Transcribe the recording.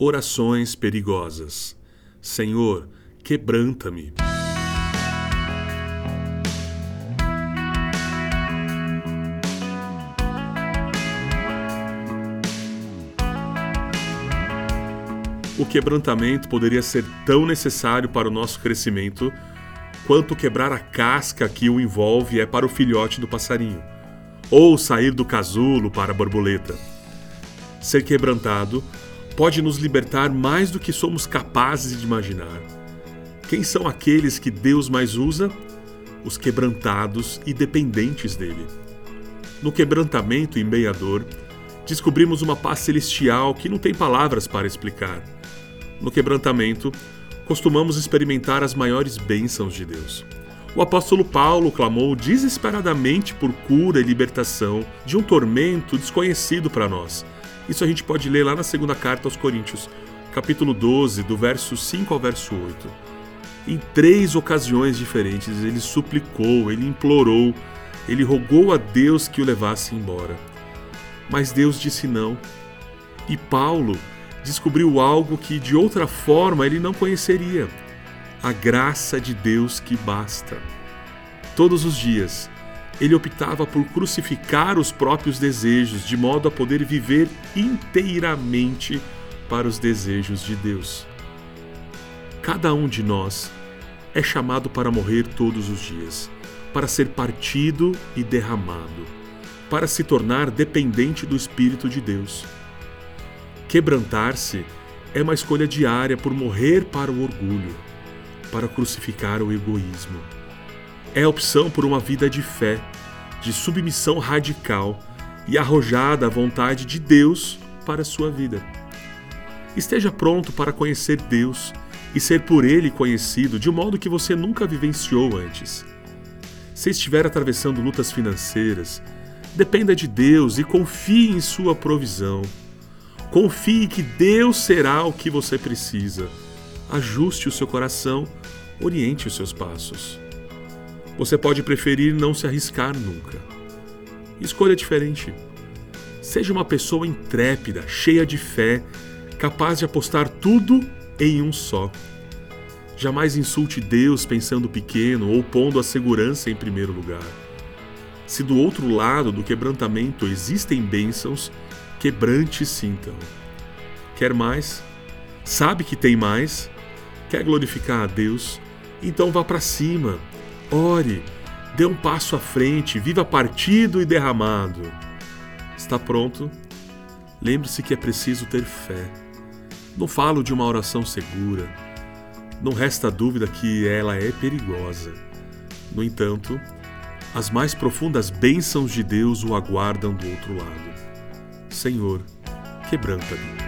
Orações perigosas. Senhor, quebranta-me. O quebrantamento poderia ser tão necessário para o nosso crescimento quanto quebrar a casca que o envolve é para o filhote do passarinho, ou sair do casulo para a borboleta. Ser quebrantado pode nos libertar mais do que somos capazes de imaginar. Quem são aqueles que Deus mais usa? Os quebrantados e dependentes dele. No quebrantamento em meia dor, descobrimos uma paz celestial que não tem palavras para explicar no quebrantamento, costumamos experimentar as maiores bênçãos de Deus. O apóstolo Paulo clamou desesperadamente por cura e libertação de um tormento desconhecido para nós. Isso a gente pode ler lá na segunda carta aos Coríntios, capítulo 12, do verso 5 ao verso 8. Em três ocasiões diferentes, ele suplicou, ele implorou, ele rogou a Deus que o levasse embora. Mas Deus disse não. E Paulo descobriu algo que de outra forma ele não conheceria: a graça de Deus que basta. Todos os dias, ele optava por crucificar os próprios desejos, de modo a poder viver inteiramente para os desejos de Deus. Cada um de nós é chamado para morrer todos os dias, para ser partido e derramado, para se tornar dependente do Espírito de Deus. Quebrantar-se é uma escolha diária por morrer para o orgulho, para crucificar o egoísmo. É a opção por uma vida de fé, de submissão radical e arrojada à vontade de Deus para a sua vida. Esteja pronto para conhecer Deus e ser por Ele conhecido de um modo que você nunca vivenciou antes. Se estiver atravessando lutas financeiras, dependa de Deus e confie em Sua provisão. Confie que Deus será o que você precisa. Ajuste o seu coração, oriente os seus passos. Você pode preferir não se arriscar nunca. Escolha diferente. Seja uma pessoa intrépida, cheia de fé, capaz de apostar tudo em um só. Jamais insulte Deus pensando pequeno ou pondo a segurança em primeiro lugar. Se do outro lado do quebrantamento existem bênçãos, quebrante-se então. Quer mais? Sabe que tem mais? Quer glorificar a Deus? Então vá para cima, ore, dê um passo à frente, viva partido e derramado. Está pronto? Lembre-se que é preciso ter fé. Não falo de uma oração segura. Não resta dúvida que ela é perigosa. No entanto, as mais profundas bênçãos de Deus o aguardam do outro lado. Senhor, quebranta-me.